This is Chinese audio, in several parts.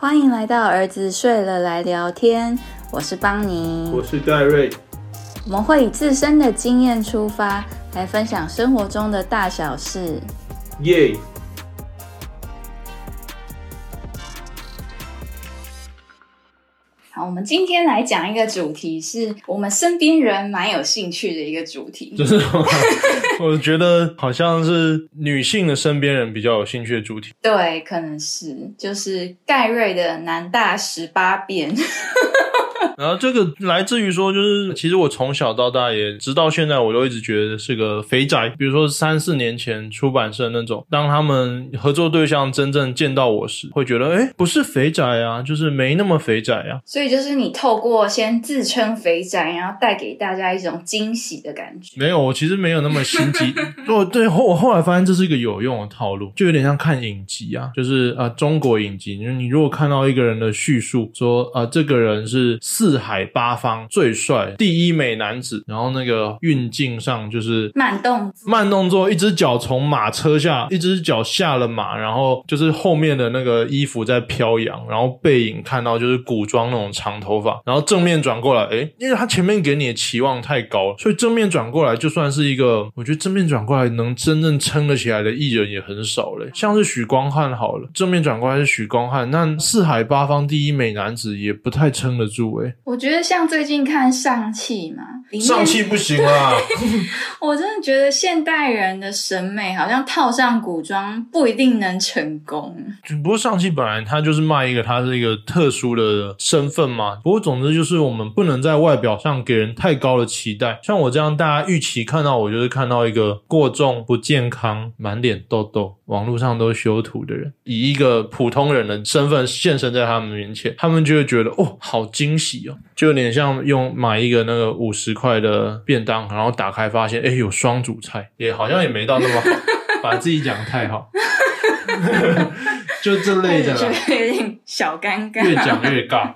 欢迎来到儿子睡了来聊天，我是邦尼，我是戴瑞。我们会以自身的经验出发，来分享生活中的大小事。耶！好，我们今天来讲一个主题，是我们身边人蛮有兴趣的一个主题。就是 我觉得好像是女性的身边人比较有兴趣的主题。对，可能是就是盖瑞的南大十八变。然后这个来自于说，就是其实我从小到大也直到现在，我都一直觉得是个肥宅。比如说三四年前出版社那种，当他们合作对象真正见到我时，会觉得哎，不是肥宅啊，就是没那么肥宅啊。所以就是你透过先自称肥宅，然后带给大家一种惊喜的感觉。没有，我其实没有那么心机。哦，对，后我后来发现这是一个有用的套路，就有点像看影集啊，就是啊，中国影集，你如果看到一个人的叙述，说啊，这个人是四。四海八方最帅第一美男子，然后那个运镜上就是慢动慢动作，一只脚从马车下，一只脚下了马，然后就是后面的那个衣服在飘扬，然后背影看到就是古装那种长头发，然后正面转过来，哎，因为他前面给你的期望太高了，所以正面转过来就算是一个，我觉得正面转过来能真正撑得起来的艺人也很少嘞，像是许光汉好了，正面转过来是许光汉，那四海八方第一美男子也不太撑得住哎。我觉得像最近看上汽嘛，上气不行啊！我真的觉得现代人的审美好像套上古装不一定能成功。不过上气本来它就是卖一个，它是一个特殊的身份嘛。不过总之就是我们不能在外表上给人太高的期待。像我这样，大家预期看到我就是看到一个过重、不健康、满脸痘痘、网络上都修图的人，以一个普通人的身份现身在他们面前，他们就会觉得哦，好惊喜哦。就有点像用买一个那个五十块的便当，然后打开发现，哎，有双主菜，也好像也没到那么好，把自己讲太好，就这类的，有点小尴尬，越讲越尬。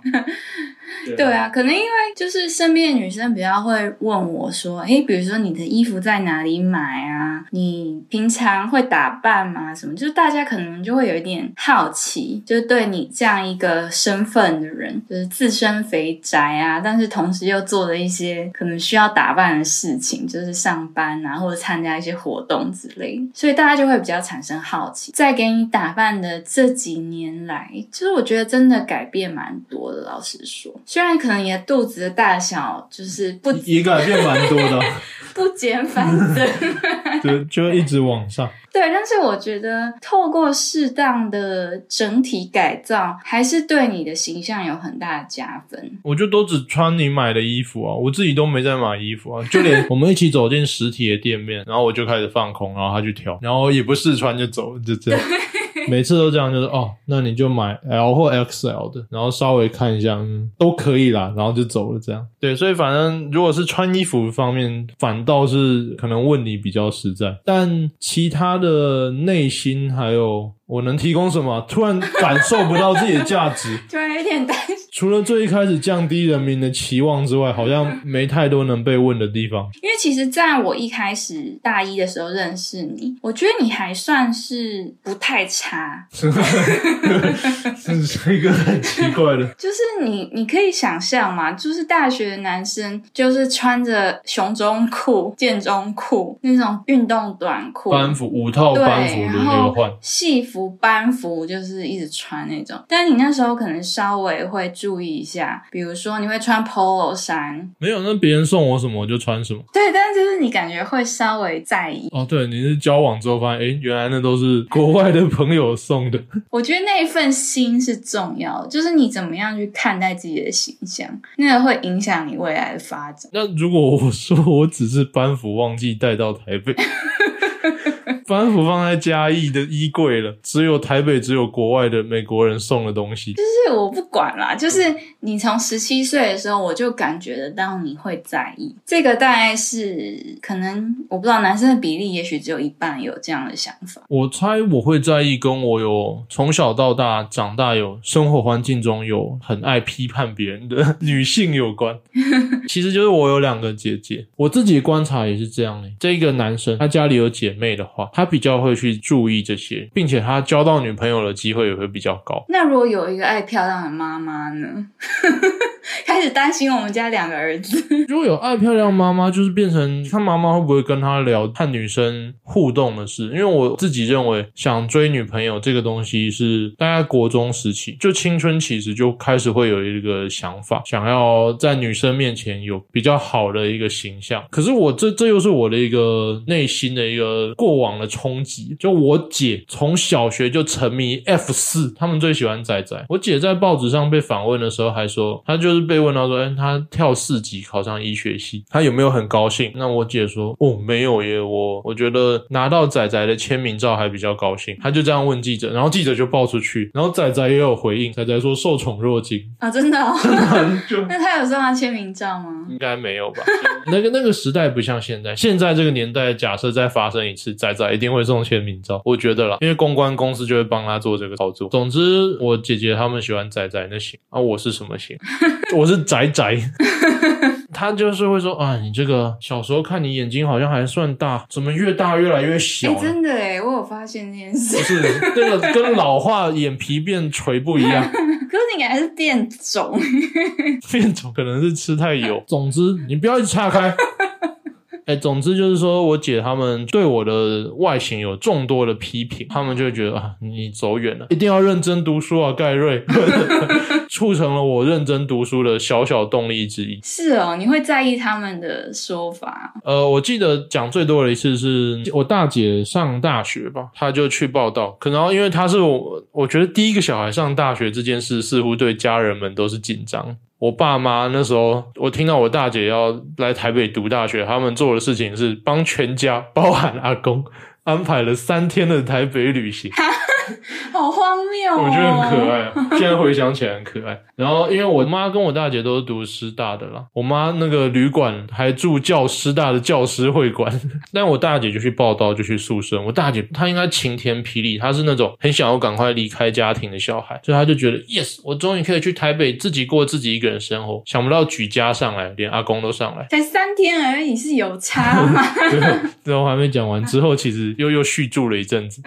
对啊，可能因为就是身边的女生比较会问我说：“哎，比如说你的衣服在哪里买啊？你平常会打扮吗？什么？就是大家可能就会有一点好奇，就是对你这样一个身份的人，就是自身肥宅啊，但是同时又做了一些可能需要打扮的事情，就是上班啊或者参加一些活动之类，所以大家就会比较产生好奇。在给你打扮的这几年来，其实我觉得真的改变蛮多的，老实说。虽然可能你的肚子的大小就是不也改变蛮多的，不减反增，对，就一直往上。对，但是我觉得透过适当的整体改造，还是对你的形象有很大的加分。我就都只穿你买的衣服啊，我自己都没在买衣服啊，就连我们一起走进实体的店面，然后我就开始放空，然后他去挑，然后也不试穿就走，就这样。每次都这样，就是哦，那你就买 L 或 XL 的，然后稍微看一下，嗯，都可以啦，然后就走了。这样对，所以反正如果是穿衣服方面，反倒是可能问你比较实在，但其他的内心还有。我能提供什么？突然感受不到自己的价值，突然有点担心。除了最一开始降低人民的期望之外，好像没太多能被问的地方。因为其实在我一开始大一的时候认识你，我觉得你还算是不太差。这是一个很奇怪的，就是你，你可以想象嘛，就是大学的男生，就是穿着熊中裤、剑中裤那种运动短裤，班服五套班服轮流换，戏服。班服就是一直穿那种，但你那时候可能稍微会注意一下，比如说你会穿 polo 衫，没有，那别人送我什么我就穿什么。对，但是就是你感觉会稍微在意。哦，对，你是交往之后发现，哎，原来那都是国外的朋友送的。我觉得那一份心是重要的，就是你怎么样去看待自己的形象，那个会影响你未来的发展。那如果我说我只是班服忘记带到台北。班服放在嘉义的衣柜了，只有台北只有国外的美国人送的东西。就是我不管啦，就是你从十七岁的时候，我就感觉得到你会在意这个，大概是可能我不知道男生的比例，也许只有一半有这样的想法。我猜我会在意，跟我有从小到大长大有生活环境中有很爱批判别人的女性有关。其实就是我有两个姐姐，我自己观察也是这样的。这个男生他家里有姐妹的话，他。他比较会去注意这些，并且他交到女朋友的机会也会比较高。那如果有一个爱漂亮的妈妈呢？开始担心我们家两个儿子。如果有爱漂亮妈妈，就是变成他妈妈会不会跟他聊和女生互动的事？因为我自己认为，想追女朋友这个东西是大概国中时期就青春期时就开始会有一个想法，想要在女生面前有比较好的一个形象。可是我这这又是我的一个内心的一个过往的冲击。就我姐从小学就沉迷 F 四，他们最喜欢仔仔。我姐在报纸上被访问的时候还说，她就就是被问到说，哎，他跳四级考上医学系，他有没有很高兴？那我姐说，哦，没有耶，我我觉得拿到仔仔的签名照还比较高兴。她就这样问记者，然后记者就报出去，然后仔仔也有回应，仔仔说受宠若惊啊，真的哦。就那他有送他签名照吗？应该没有吧。那个那个时代不像现在，现在这个年代，假设再发生一次，仔仔一定会送签名照，我觉得啦，因为公关公司就会帮他做这个操作。总之，我姐姐他们喜欢仔仔那型啊，我是什么型？我是宅宅。他就是会说啊，你这个小时候看你眼睛好像还算大，怎么越大越来越小？真的哎，我有发现这件事。不是这个跟老化眼皮变垂不一样。可是你还是变肿，变肿可能是吃太油。总之，你不要一直岔开。哎，总之就是说我姐他们对我的外形有众多的批评，他们就会觉得啊，你走远了，一定要认真读书啊，盖瑞，促成了我认真读书的小小动力之一。是哦，你会在意他们的说法？呃，我记得讲最多的一次是我大姐上大学吧，她就去报道，可能因为她是我，我觉得第一个小孩上大学这件事，似乎对家人们都是紧张。我爸妈那时候，我听到我大姐要来台北读大学，他们做的事情是帮全家，包含阿公，安排了三天的台北旅行。好荒谬！我觉得很可爱，现在回想起来很可爱。然后，因为我妈跟我大姐都是读师大的啦，我妈那个旅馆还住教师大的教师会馆，但我大姐就去报道，就去宿舍。我大姐她应该晴天霹雳，她是那种很想要赶快离开家庭的小孩，所以她就觉得 yes，我终于可以去台北自己过自己一个人生活。想不到举家上来，连阿公都上来，才三天而已，是有差吗？最后还没讲完，之后其实又又续住了一阵子。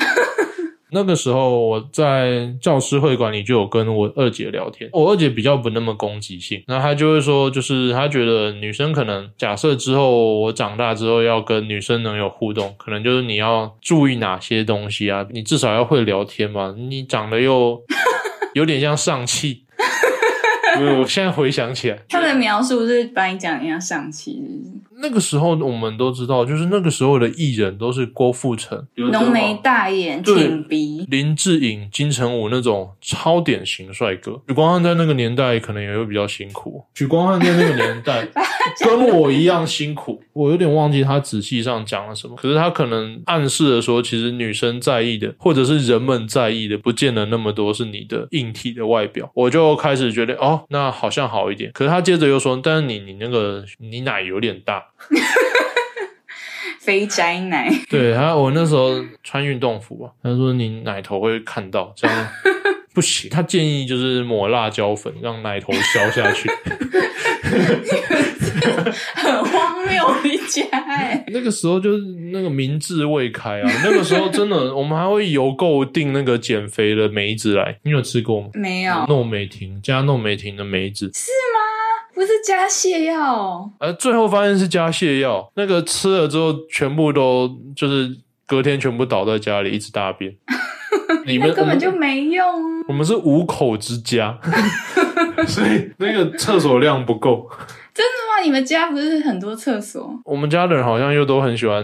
那个时候我在教师会馆里就有跟我二姐聊天，我二姐比较不那么攻击性，那她就会说，就是她觉得女生可能假设之后我长大之后要跟女生能有互动，可能就是你要注意哪些东西啊，你至少要会聊天嘛，你长得又 有点像上气。我现在回想起来，他的描述是把你讲一样上气。那个时候我们都知道，就是那个时候的艺人都是郭富城、浓眉大眼、挺鼻、林志颖、金城武那种超典型帅哥。许光汉在那个年代可能也会比较辛苦。许光汉在那个年代 跟我一样辛苦。我有点忘记他仔细上讲了什么，可是他可能暗示的说，其实女生在意的，或者是人们在意的，不见得那么多是你的硬体的外表。我就开始觉得哦。那好像好一点，可是他接着又说：“但是你你那个你奶有点大，肥宅奶。”对，他我那时候穿运动服啊，他说你奶头会看到，这样 不行。他建议就是抹辣椒粉，让奶头消下去。很荒谬一家哎！那个时候就是那个明智未开啊，那个时候真的，我们还会邮购订那个减肥的梅子来，你有吃过吗？没有。糯美婷加糯美婷的梅子是吗？不是加泻药？呃，最后发现是加泻药，那个吃了之后，全部都就是隔天全部倒在家里，一直大便。你们根本就没用。我们是五口之家，所以那个厕所量不够。真的吗？你们家不是很多厕所？我们家的人好像又都很喜欢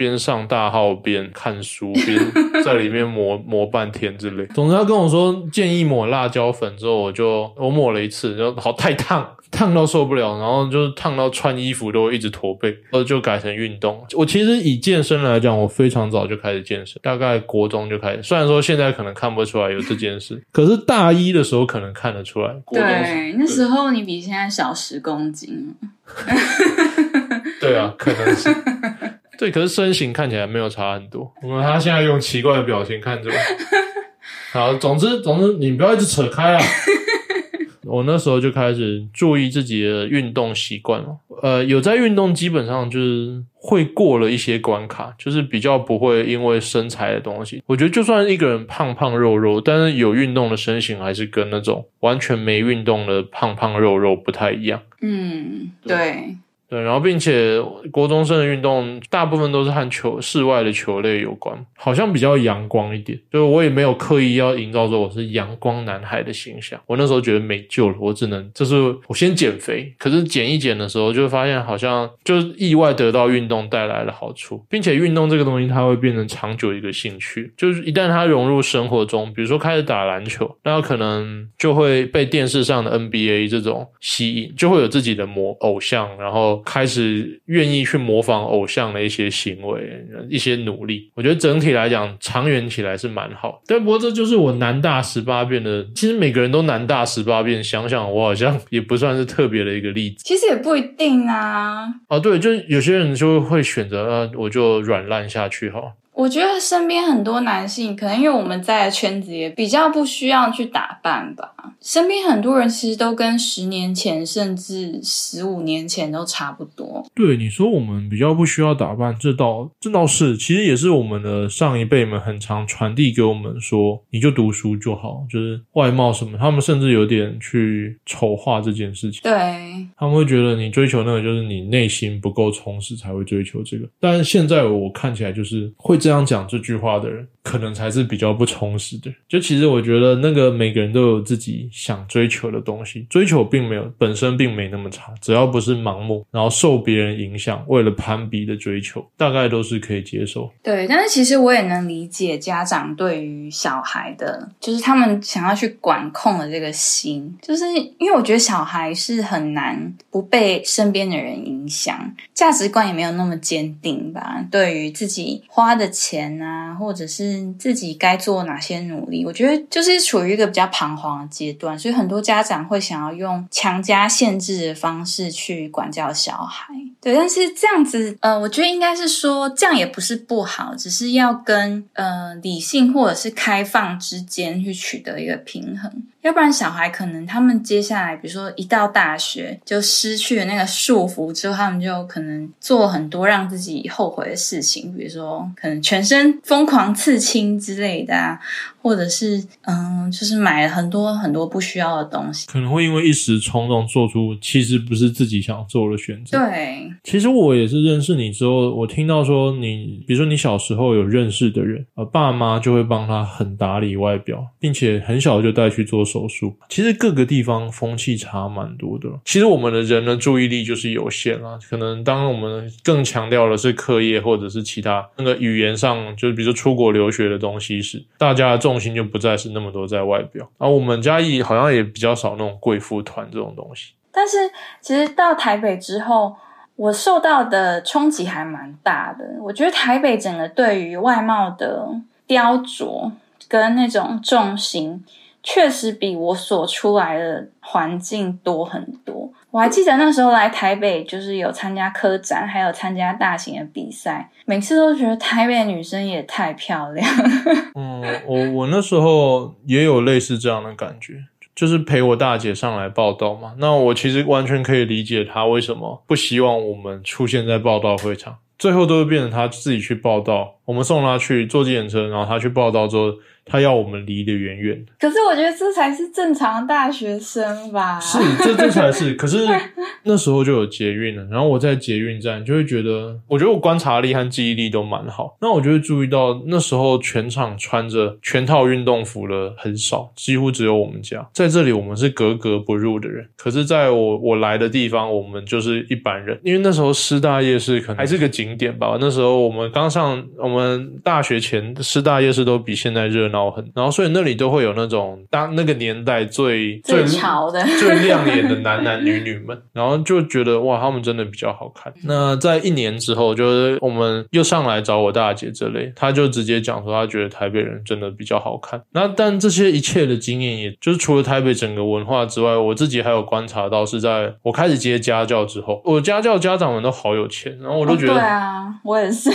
边上大号边看书，边在里面磨磨半天之类。总之，他跟我说建议抹辣椒粉之后，我就我抹了一次，然后好太烫。烫到受不了，然后就是烫到穿衣服都一直驼背，然后就改成运动。我其实以健身来讲，我非常早就开始健身，大概国中就开始。虽然说现在可能看不出来有这件事，可是大一的时候可能看得出来。对，那时候你比现在小十公斤。对啊，可能是。对，可是身形看起来没有差很多。我们他现在用奇怪的表情看着我。好，总之总之，你不要一直扯开啊。我那时候就开始注意自己的运动习惯了，呃有在运动，基本上就是会过了一些关卡，就是比较不会因为身材的东西。我觉得就算一个人胖胖肉肉，但是有运动的身形还是跟那种完全没运动的胖胖肉肉不太一样。嗯，对。对，然后并且国中生的运动大部分都是和球室外的球类有关，好像比较阳光一点。就是我也没有刻意要营造说我是阳光男孩的形象。我那时候觉得没救了，我只能就是我先减肥。可是减一减的时候，就发现好像就意外得到运动带来的好处，并且运动这个东西它会变成长久一个兴趣。就是一旦它融入生活中，比如说开始打篮球，那可能就会被电视上的 NBA 这种吸引，就会有自己的模偶像，然后。开始愿意去模仿偶像的一些行为、一些努力，我觉得整体来讲，长远起来是蛮好。但不过这就是我南大十八变的，其实每个人都南大十八变，想想我好像也不算是特别的一个例子。其实也不一定啊。哦，对，就是有些人就会选择，呃，我就软烂下去哈。我觉得身边很多男性，可能因为我们在的圈子也比较不需要去打扮吧。身边很多人其实都跟十年前甚至十五年前都差不多。对你说，我们比较不需要打扮，这倒这倒是，其实也是我们的上一辈们很常传递给我们说，你就读书就好，就是外貌什么，他们甚至有点去丑化这件事情。对，他们会觉得你追求那个就是你内心不够充实才会追求这个。但是现在我看起来就是会这样讲这句话的人。可能才是比较不充实的。就其实我觉得，那个每个人都有自己想追求的东西，追求并没有本身并没那么差，只要不是盲目，然后受别人影响，为了攀比的追求，大概都是可以接受。对，但是其实我也能理解家长对于小孩的，就是他们想要去管控的这个心，就是因为我觉得小孩是很难不被身边的人影响，价值观也没有那么坚定吧。对于自己花的钱啊，或者是自己该做哪些努力？我觉得就是处于一个比较彷徨的阶段，所以很多家长会想要用强加限制的方式去管教小孩。对，但是这样子，呃，我觉得应该是说这样也不是不好，只是要跟呃理性或者是开放之间去取得一个平衡。要不然小孩可能他们接下来，比如说一到大学就失去了那个束缚之后，他们就可能做很多让自己后悔的事情，比如说可能全身疯狂刺青之类的啊。或者是嗯，就是买了很多很多不需要的东西，可能会因为一时冲动做出其实不是自己想做的选择。对，其实我也是认识你之后，我听到说你，比如说你小时候有认识的人，呃，爸妈就会帮他很打理外表，并且很小就带去做手术。其实各个地方风气差蛮多的。其实我们的人的注意力就是有限啊，可能当我们更强调的是课业或者是其他那个语言上，就是比如说出国留学的东西时，大家的重心就不再是那么多在外表，而我们嘉义好像也比较少那种贵妇团这种东西。但是其实到台北之后，我受到的冲击还蛮大的。我觉得台北整个对于外貌的雕琢跟那种重心，确实比我所出来的环境多很多。我还记得那时候来台北，就是有参加科展，还有参加大型的比赛，每次都觉得台北女生也太漂亮。嗯，我我那时候也有类似这样的感觉，就是陪我大姐上来报道嘛。那我其实完全可以理解她为什么不希望我们出现在报道会场，最后都会变成她自己去报道，我们送他去坐计程车，然后他去报道之后。他要我们离得远远的，可是我觉得这才是正常大学生吧？是，这这才是。可是那时候就有捷运了，然后我在捷运站就会觉得，我觉得我观察力和记忆力都蛮好。那我就会注意到，那时候全场穿着全套运动服的很少，几乎只有我们家在这里，我们是格格不入的人。可是在我我来的地方，我们就是一般人，因为那时候师大夜市可能还是个景点吧。那时候我们刚上，我们大学前师大夜市都比现在热闹。很，然后所以那里都会有那种当那个年代最最潮的、最亮眼的男男女女们，然后就觉得哇，他们真的比较好看。那在一年之后，就是我们又上来找我大姐这类，她就直接讲说，她觉得台北人真的比较好看。那但这些一切的经验，也就是除了台北整个文化之外，我自己还有观察到，是在我开始接家教之后，我家教家长们都好有钱，然后我都觉得，对啊，我也是，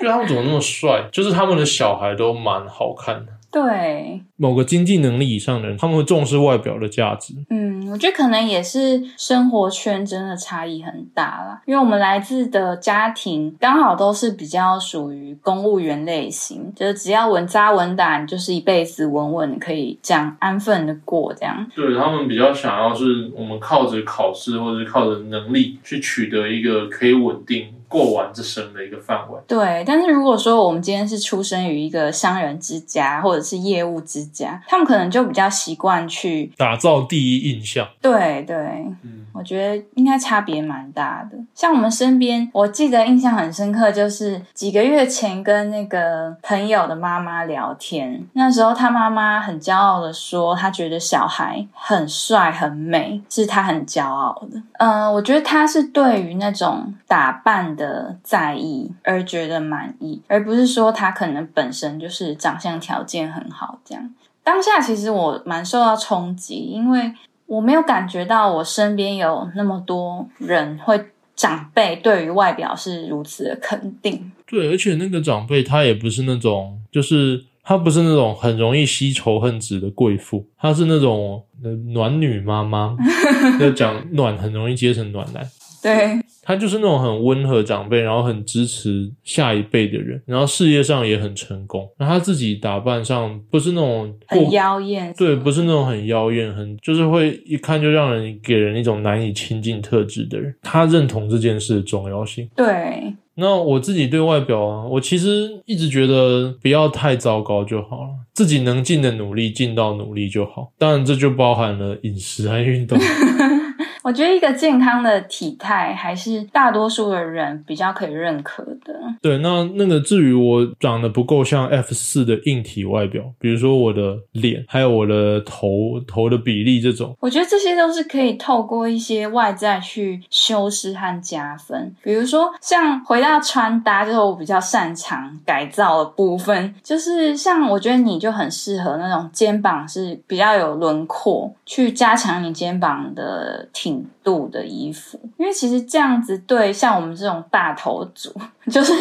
就他们怎么那么帅，就是他们的小孩都蛮好看的。对，某个经济能力以上的人，他们会重视外表的价值。嗯，我觉得可能也是生活圈真的差异很大啦，因为我们来自的家庭刚好都是比较属于公务员类型，就是只要稳扎稳打，你就是一辈子稳稳可以这样安分的过这样。对他们比较想要是我们靠着考试或者是靠着能力去取得一个可以稳定。过完这生的一个范围。对，但是如果说我们今天是出生于一个商人之家或者是业务之家，他们可能就比较习惯去打造第一印象。对对，嗯，我觉得应该差别蛮大的。像我们身边，我记得印象很深刻，就是几个月前跟那个朋友的妈妈聊天，那时候他妈妈很骄傲的说，他觉得小孩很帅很美，是他很骄傲的。嗯，我觉得他是对于那种打扮。的在意而觉得满意，而不是说他可能本身就是长相条件很好这样。当下其实我蛮受到冲击，因为我没有感觉到我身边有那么多人会长辈对于外表是如此的肯定。对，而且那个长辈她也不是那种，就是她不是那种很容易吸仇恨值的贵妇，她是那种暖女妈妈，要讲暖很容易接成暖男。对。他就是那种很温和长辈，然后很支持下一辈的人，然后事业上也很成功。那他自己打扮上不是那种很妖艳，对，不是那种很妖艳，很就是会一看就让人给人一种难以亲近特质的人。他认同这件事的重要性。对，那我自己对外表啊，我其实一直觉得不要太糟糕就好了，自己能尽的努力尽到努力就好。当然，这就包含了饮食和运动。我觉得一个健康的体态还是大多数的人比较可以认可的。对，那那个至于我长得不够像 F 四的硬体外表，比如说我的脸，还有我的头头的比例这种，我觉得这些都是可以透过一些外在去修饰和加分。比如说像回到穿搭，就是我比较擅长改造的部分，就是像我觉得你就很适合那种肩膀是比较有轮廓，去加强你肩膀的挺。度的衣服，因为其实这样子对像我们这种大头族。就是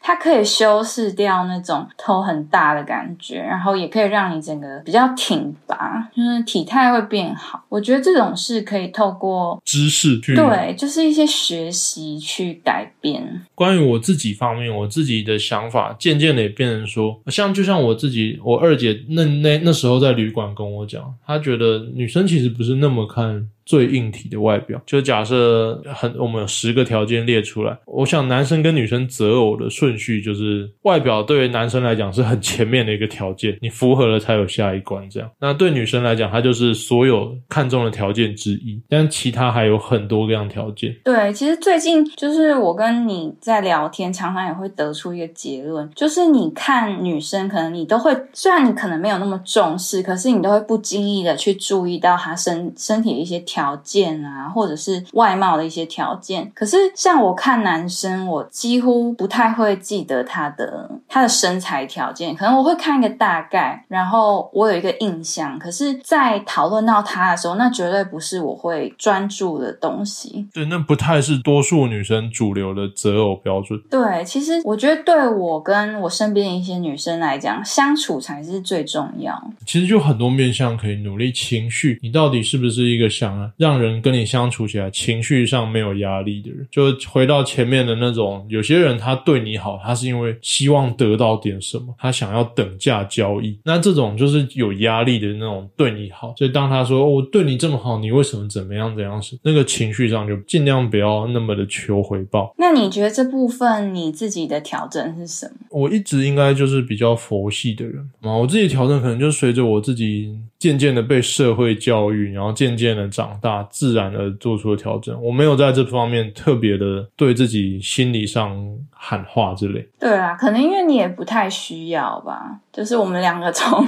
它可以修饰掉那种头很大的感觉，然后也可以让你整个比较挺拔，就是体态会变好。我觉得这种是可以透过知识去对，就是一些学习去改变。关于我自己方面，我自己的想法渐渐的也变成说，像就像我自己，我二姐那那那时候在旅馆跟我讲，她觉得女生其实不是那么看最硬体的外表。就假设很我们有十个条件列出来，我想男生跟女生。择偶的顺序就是外表对于男生来讲是很前面的一个条件，你符合了才有下一关。这样，那对女生来讲，它就是所有看中的条件之一，但其他还有很多各样条件。对，其实最近就是我跟你在聊天，常常也会得出一个结论，就是你看女生，可能你都会，虽然你可能没有那么重视，可是你都会不经意的去注意到她身身体的一些条件啊，或者是外貌的一些条件。可是像我看男生，我几乎不太会记得他的他的身材条件，可能我会看一个大概，然后我有一个印象。可是，在讨论到他的时候，那绝对不是我会专注的东西。对，那不太是多数女生主流的择偶标准。对，其实我觉得对我跟我身边一些女生来讲，相处才是最重要。其实就很多面向可以努力，情绪，你到底是不是一个想让人跟你相处起来情绪上没有压力的人？就回到前面的那种，有些人。他对你好，他是因为希望得到点什么，他想要等价交易。那这种就是有压力的那种对你好。所以当他说我对你这么好，你为什么怎么样怎样时，那个情绪上就尽量不要那么的求回报。那你觉得这部分你自己的调整是什么？我一直应该就是比较佛系的人嘛。我自己调整可能就随着我自己渐渐的被社会教育，然后渐渐的长大，自然的做出了调整。我没有在这方面特别的对自己心理上。喊话之类，对啊，可能因为你也不太需要吧。就是我们两个从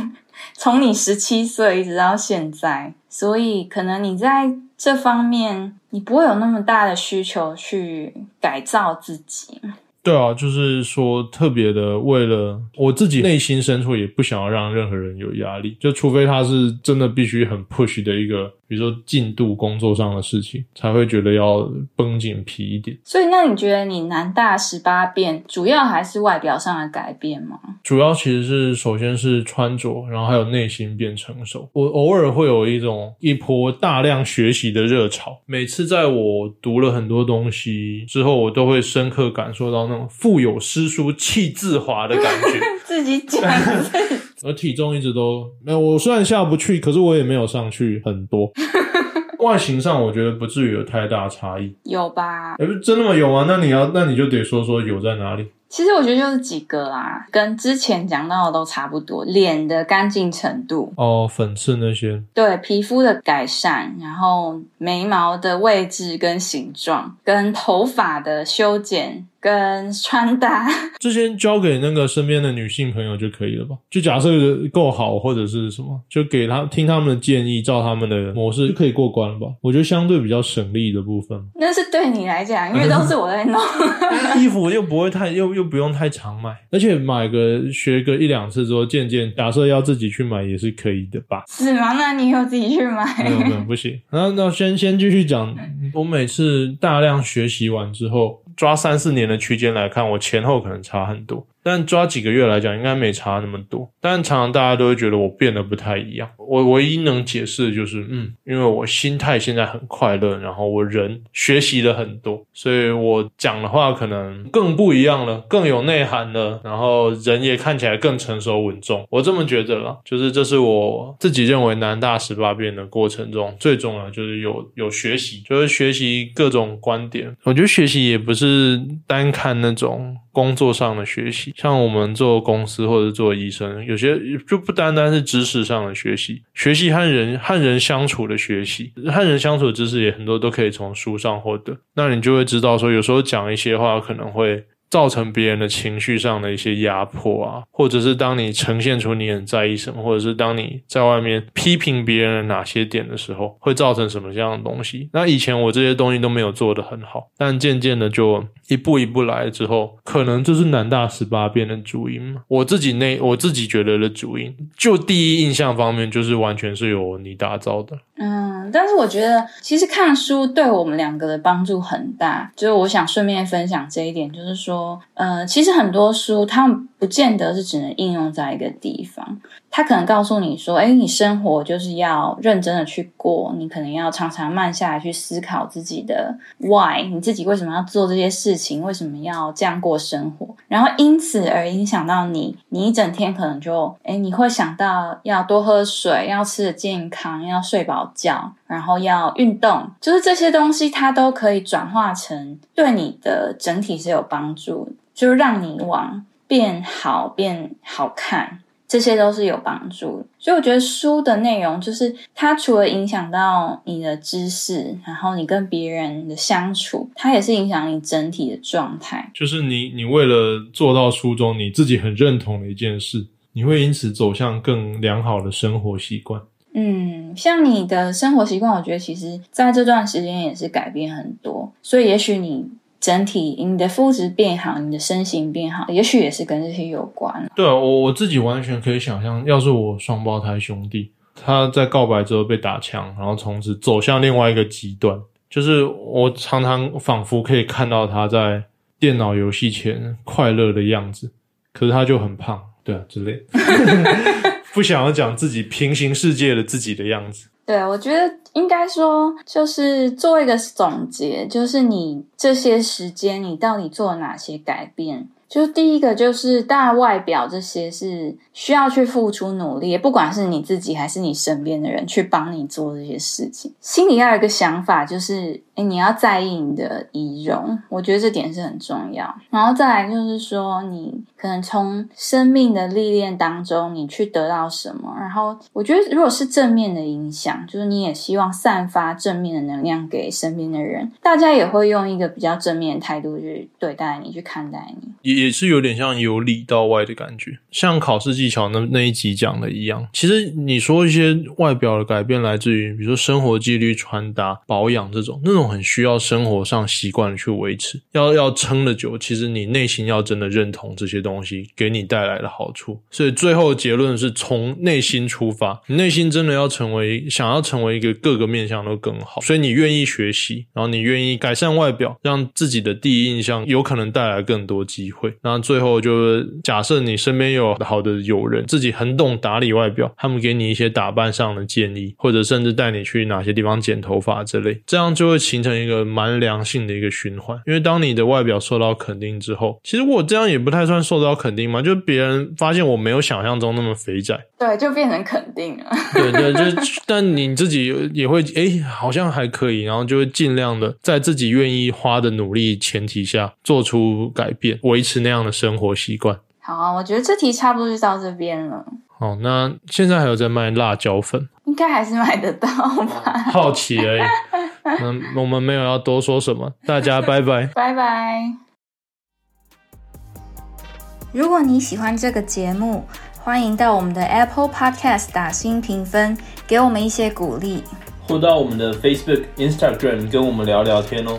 从你十七岁一直到现在，所以可能你在这方面你不会有那么大的需求去改造自己。对啊，就是说特别的，为了我自己内心深处也不想要让任何人有压力，就除非他是真的必须很 push 的一个，比如说进度工作上的事情，才会觉得要绷紧皮一点。所以，那你觉得你南大十八变，主要还是外表上的改变吗？主要其实是首先是穿着，然后还有内心变成熟。我偶尔会有一种一波大量学习的热潮，每次在我读了很多东西之后，我都会深刻感受到那种腹有诗书气自华的感觉。自己讲，我体重一直都没有，我虽然下不去，可是我也没有上去很多。外形上，我觉得不至于有太大差异。有吧？哎，真的吗？有吗？那你要，那你就得说说有在哪里。其实我觉得就是几个啦，跟之前讲到的都差不多。脸的干净程度，哦，粉刺那些，对皮肤的改善，然后眉毛的位置跟形状，跟头发的修剪。跟穿搭，这些交给那个身边的女性朋友就可以了吧？就假设够好或者是什么，就给他听他们的建议，照他们的模式就可以过关了吧？我觉得相对比较省力的部分，那是对你来讲，因为都是我在弄，衣服又不会太又又不用太常买，而且买个学个一两次之后，渐渐假设要自己去买也是可以的吧？是吗？那你有自己去买？没有没有不行。那那先先继续讲，我每次大量学习完之后。抓三四年的区间来看，我前后可能差很多。但抓几个月来讲，应该没差那么多。但常常大家都会觉得我变得不太一样。我唯一能解释的就是，嗯，因为我心态现在很快乐，然后我人学习了很多，所以我讲的话可能更不一样了，更有内涵了，然后人也看起来更成熟稳重。我这么觉得了，就是这是我自己认为南大十八变的过程中最重要，就是有有学习，就是学习各种观点。我觉得学习也不是单看那种。工作上的学习，像我们做公司或者做医生，有些就不单单是知识上的学习，学习和人和人相处的学习，和人相处的知识也很多都可以从书上获得。那你就会知道说，有时候讲一些话可能会。造成别人的情绪上的一些压迫啊，或者是当你呈现出你很在意什么，或者是当你在外面批评别人的哪些点的时候，会造成什么样的东西？那以前我这些东西都没有做得很好，但渐渐的就一步一步来之后，可能就是南大十八变的主因嘛。我自己那我自己觉得的主因，就第一印象方面，就是完全是由你打造的。嗯，但是我觉得其实看书对我们两个的帮助很大，就是我想顺便分享这一点，就是说，呃，其实很多书它们不见得是只能应用在一个地方。他可能告诉你说：“哎，你生活就是要认真的去过，你可能要常常慢下来去思考自己的 why，你自己为什么要做这些事情，为什么要这样过生活，然后因此而影响到你，你一整天可能就哎，你会想到要多喝水，要吃的健康，要睡饱觉，然后要运动，就是这些东西，它都可以转化成对你的整体是有帮助，就让你往变好、变好看。”这些都是有帮助，所以我觉得书的内容就是它除了影响到你的知识，然后你跟别人的相处，它也是影响你整体的状态。就是你，你为了做到书中你自己很认同的一件事，你会因此走向更良好的生活习惯。嗯，像你的生活习惯，我觉得其实在这段时间也是改变很多，所以也许你。整体，你的肤质变好，你的身形变好，也许也是跟这些有关。对啊，我我自己完全可以想象，要是我双胞胎兄弟，他在告白之后被打枪，然后从此走向另外一个极端，就是我常常仿佛可以看到他在电脑游戏前快乐的样子，可是他就很胖，对啊之类，不想要讲自己平行世界的自己的样子。对，我觉得应该说，就是做一个总结，就是你这些时间，你到底做了哪些改变？就第一个，就是大外表这些是需要去付出努力，不管是你自己还是你身边的人去帮你做这些事情。心里要有一个想法，就是。哎，你要在意你的仪容，我觉得这点是很重要。然后再来就是说，你可能从生命的历练当中，你去得到什么。然后我觉得，如果是正面的影响，就是你也希望散发正面的能量给身边的人，大家也会用一个比较正面的态度去对待你，去看待你。也也是有点像由里到外的感觉，像考试技巧那那一集讲的一样。其实你说一些外表的改变来自于，比如说生活纪律、穿搭、保养这种，那种很需要生活上习惯去维持，要要撑得久。其实你内心要真的认同这些东西给你带来的好处。所以最后结论是从内心出发，你内心真的要成为想要成为一个各个面向都更好，所以你愿意学习，然后你愿意改善外表，让自己的第一印象有可能带来更多机会。那最后就是假设你身边有好的友人，自己很懂打理外表，他们给你一些打扮上的建议，或者甚至带你去哪些地方剪头发之类，这样就会形成一个蛮良性的一个循环。因为当你的外表受到肯定之后，其实我这样也不太算受到肯定嘛，就别人发现我没有想象中那么肥仔，对，就变成肯定了。对对，就 但你自己也会哎，好像还可以，然后就会尽量的在自己愿意花的努力前提下做出改变，维持那样的生活习惯。好啊，我觉得这题差不多就到这边了。好，那现在还有在卖辣椒粉，应该还是买得到吧？好奇而已。那我们没有要多说什么，大家拜拜，拜拜。如果你喜欢这个节目，欢迎到我们的 Apple Podcast 打新评分，给我们一些鼓励，或到我们的 Facebook、Instagram 跟我们聊聊天哦。